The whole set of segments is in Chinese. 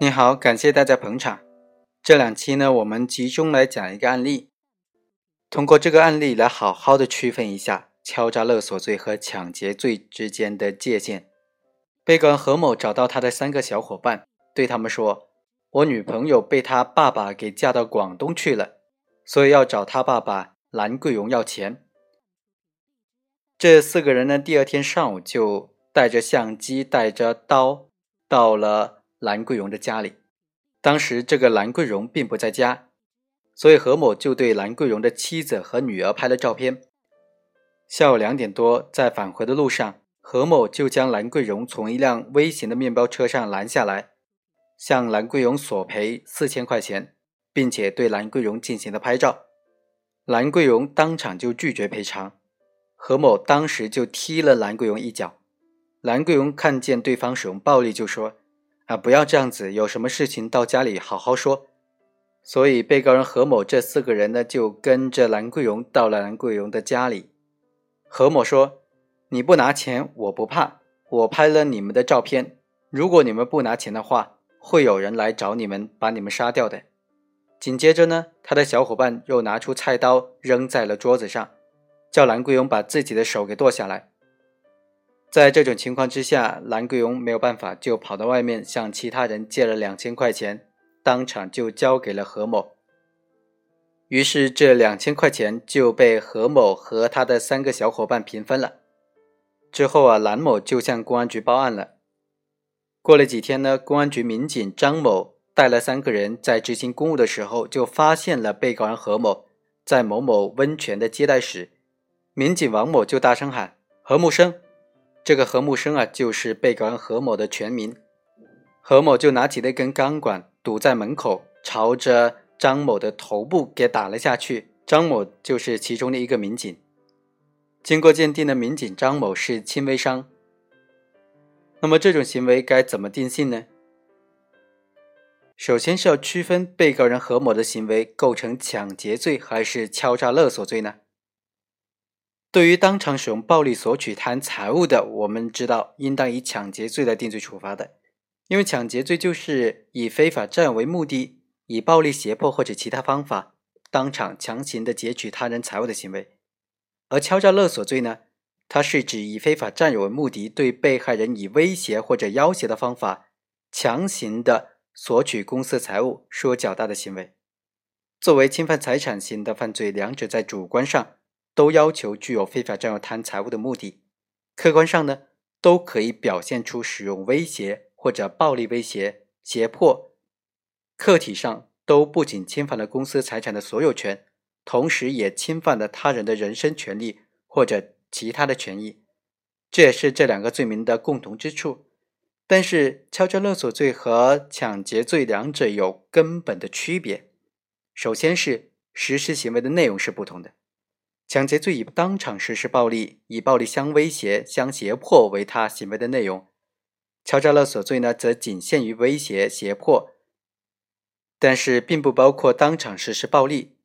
你好，感谢大家捧场。这两期呢，我们集中来讲一个案例，通过这个案例来好好的区分一下敲诈勒索罪和抢劫罪之间的界限。被告人何某找到他的三个小伙伴，对他们说：“我女朋友被他爸爸给嫁到广东去了，所以要找他爸爸蓝桂荣要钱。”这四个人呢，第二天上午就带着相机、带着刀到了。兰桂荣的家里，当时这个兰桂荣并不在家，所以何某就对兰桂荣的妻子和女儿拍了照片。下午两点多，在返回的路上，何某就将兰桂荣从一辆微型的面包车上拦下来，向兰桂荣索赔四千块钱，并且对兰桂荣进行了拍照。兰桂荣当场就拒绝赔偿，何某当时就踢了兰桂荣一脚。兰桂荣看见对方使用暴力，就说。啊，不要这样子，有什么事情到家里好好说。所以被告人何某这四个人呢，就跟着兰桂荣到了兰桂荣的家里。何某说：“你不拿钱，我不怕，我拍了你们的照片。如果你们不拿钱的话，会有人来找你们，把你们杀掉的。”紧接着呢，他的小伙伴又拿出菜刀扔在了桌子上，叫兰桂荣把自己的手给剁下来。在这种情况之下，兰桂荣没有办法，就跑到外面向其他人借了两千块钱，当场就交给了何某。于是这两千块钱就被何某和他的三个小伙伴平分了。之后啊，兰某就向公安局报案了。过了几天呢，公安局民警张某带了三个人在执行公务的时候，就发现了被告人何某在某某温泉的接待室。民警王某就大声喊：“何木生！”这个何木生啊，就是被告人何某的全名。何某就拿起那根钢管堵在门口，朝着张某的头部给打了下去。张某就是其中的一个民警。经过鉴定的民警张某是轻微伤。那么这种行为该怎么定性呢？首先是要区分被告人何某的行为构成抢劫罪还是敲诈勒索罪呢？对于当场使用暴力索取他人财物的，我们知道应当以抢劫罪来定罪处罚的，因为抢劫罪就是以非法占有为目的，以暴力胁迫或者其他方法当场强行的劫取他人财物的行为。而敲诈勒索罪呢，它是指以非法占有为目的，对被害人以威胁或者要挟的方法强行的索取公私财物，数额较大的行为。作为侵犯财产型的犯罪，两者在主观上。都要求具有非法占有他人财物的目的，客观上呢，都可以表现出使用威胁或者暴力威胁、胁迫，客体上都不仅侵犯了公司财产的所有权，同时也侵犯了他人的人身权利或者其他的权益，这也是这两个罪名的共同之处。但是，敲诈勒索罪和抢劫罪两者有根本的区别，首先是实施行为的内容是不同的。抢劫罪以当场实施暴力、以暴力相威胁、相胁迫为他行为的内容；敲诈勒索罪呢，则仅限于威胁、胁迫，但是并不包括当场实施暴力，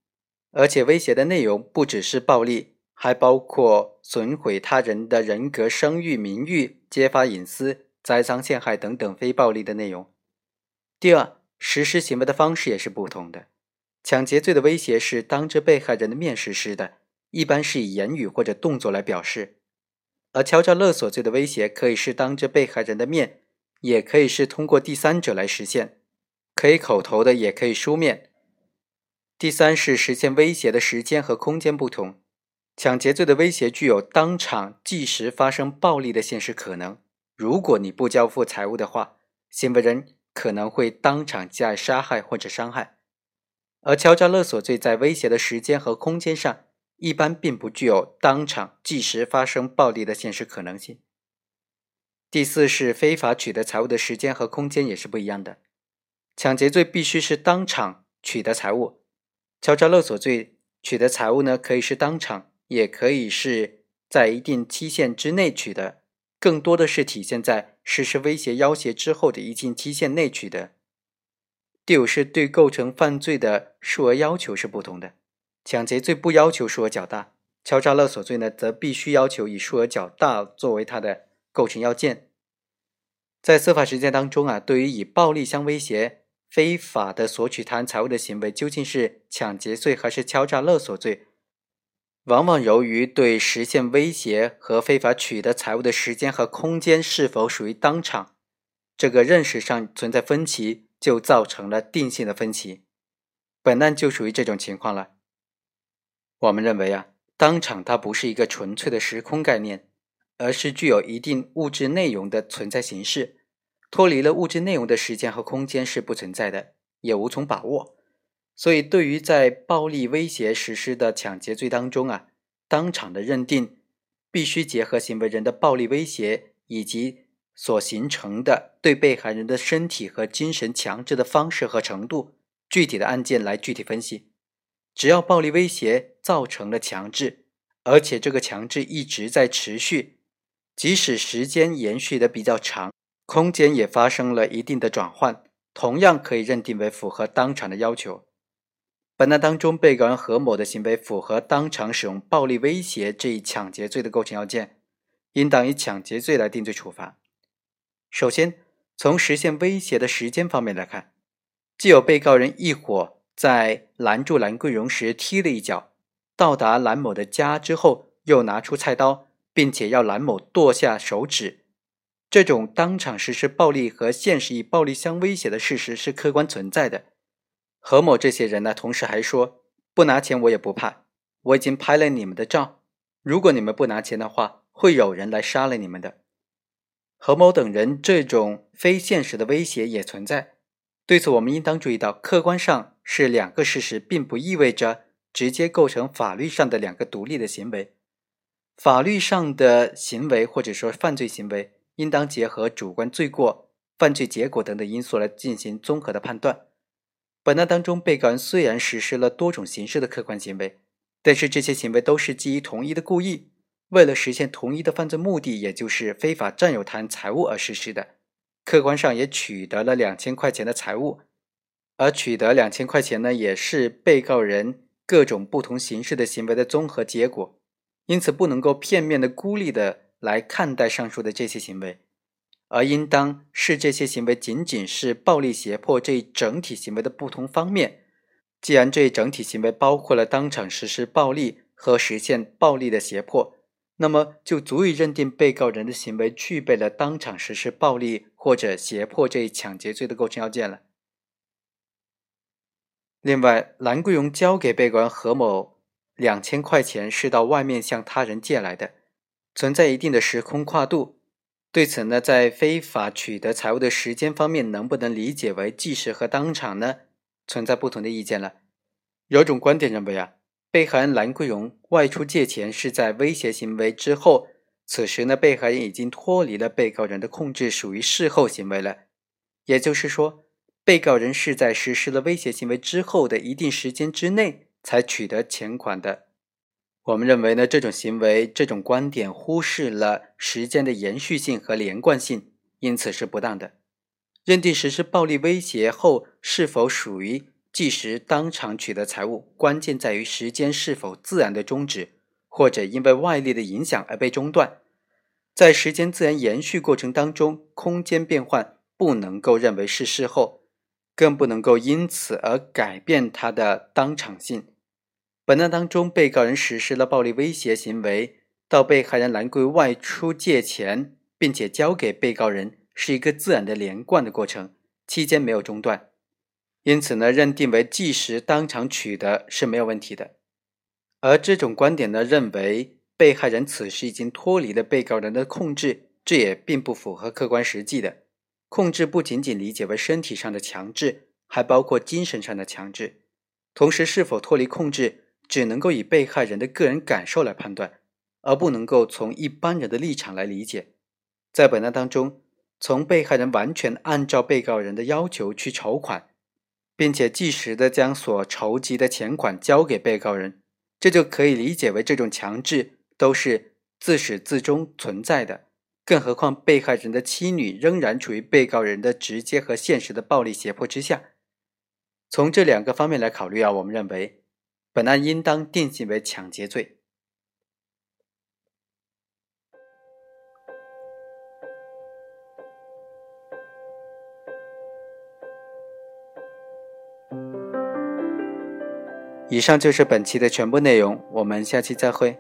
而且威胁的内容不只是暴力，还包括损毁他人的人格、声誉、名誉、揭发隐私、栽赃陷害等等非暴力的内容。第二，实施行为的方式也是不同的。抢劫罪的威胁是当着被害人的面实施的。一般是以言语或者动作来表示，而敲诈勒索罪的威胁可以是当着被害人的面，也可以是通过第三者来实现，可以口头的，也可以书面。第三是实现威胁的时间和空间不同，抢劫罪的威胁具有当场即时发生暴力的现实可能，如果你不交付财物的话，行为人可能会当场加以杀害或者伤害，而敲诈勒索罪在威胁的时间和空间上。一般并不具有当场即时发生暴力的现实可能性。第四是非法取得财物的时间和空间也是不一样的。抢劫罪必须是当场取得财物，敲诈勒索罪取得财物呢，可以是当场，也可以是在一定期限之内取得，更多的是体现在实施威胁要挟之后的一定期限内取得。第五是对构成犯罪的数额要求是不同的。抢劫罪不要求数额较大，敲诈勒索罪呢，则必须要求以数额较大作为它的构成要件。在司法实践当中啊，对于以暴力相威胁、非法的索取他人财物的行为，究竟是抢劫罪还是敲诈勒索罪，往往由于对实现威胁和非法取得财物的时间和空间是否属于当场，这个认识上存在分歧，就造成了定性的分歧。本案就属于这种情况了。我们认为啊，当场它不是一个纯粹的时空概念。而是具有一定物质内容的存在形式，脱离了物质内容的时间和空间是不存在的，也无从把握。所以，对于在暴力威胁实施的抢劫罪当中啊，当场的认定必须结合行为人的暴力威胁以及所形成的对被害人的身体和精神强制的方式和程度，具体的案件来具体分析。只要暴力威胁造成了强制，而且这个强制一直在持续。即使时间延续的比较长，空间也发生了一定的转换，同样可以认定为符合当场的要求。本案当中，被告人何某的行为符合当场使用暴力威胁这一抢劫罪的构成要件，应当以抢劫罪来定罪处罚。首先，从实现威胁的时间方面来看，既有被告人一伙在拦住兰桂荣时踢了一脚，到达兰某的家之后又拿出菜刀。并且要兰某剁下手指，这种当场实施暴力和现实以暴力相威胁的事实是客观存在的。何某这些人呢，同时还说不拿钱我也不怕，我已经拍了你们的照，如果你们不拿钱的话，会有人来杀了你们的。何某等人这种非现实的威胁也存在，对此我们应当注意到，客观上是两个事实，并不意味着直接构成法律上的两个独立的行为。法律上的行为或者说犯罪行为，应当结合主观罪过、犯罪结果等等因素来进行综合的判断。本案当中，被告人虽然实施了多种形式的客观行为，但是这些行为都是基于同一的故意，为了实现同一的犯罪目的，也就是非法占有他人财物而实施的。客观上也取得了两千块钱的财物，而取得两千块钱呢，也是被告人各种不同形式的行为的综合结果。因此，不能够片面的、孤立的来看待上述的这些行为，而应当视这些行为仅仅是暴力胁迫这一整体行为的不同方面。既然这一整体行为包括了当场实施暴力和实现暴力的胁迫，那么就足以认定被告人的行为具备了当场实施暴力或者胁迫这一抢劫罪的构成要件了。另外，兰桂荣交给被告人何某。两千块钱是到外面向他人借来的，存在一定的时空跨度。对此呢，在非法取得财物的时间方面，能不能理解为即时和当场呢？存在不同的意见了。有种观点认为啊，被害人兰桂荣外出借钱是在威胁行为之后，此时呢，被害人已经脱离了被告人的控制，属于事后行为了。也就是说，被告人是在实施了威胁行为之后的一定时间之内。才取得钱款的，我们认为呢，这种行为、这种观点忽视了时间的延续性和连贯性，因此是不当的。认定实施暴力威胁后是否属于即时当场取得财物，关键在于时间是否自然的终止，或者因为外力的影响而被中断。在时间自然延续过程当中，空间变换不能够认为是事后，更不能够因此而改变它的当场性。本案当中，被告人实施了暴力威胁行为，到被害人兰桂外出借钱，并且交给被告人，是一个自然的连贯的过程，期间没有中断，因此呢，认定为即时当场取得是没有问题的。而这种观点呢，认为被害人此时已经脱离了被告人的控制，这也并不符合客观实际的。控制不仅仅理解为身体上的强制，还包括精神上的强制，同时是否脱离控制。只能够以被害人的个人感受来判断，而不能够从一般人的立场来理解。在本案当中，从被害人完全按照被告人的要求去筹款，并且及时的将所筹集的钱款交给被告人，这就可以理解为这种强制都是自始至终存在的。更何况被害人的妻女仍然处于被告人的直接和现实的暴力胁迫之下。从这两个方面来考虑啊，我们认为。本案应当定性为抢劫罪。以上就是本期的全部内容，我们下期再会。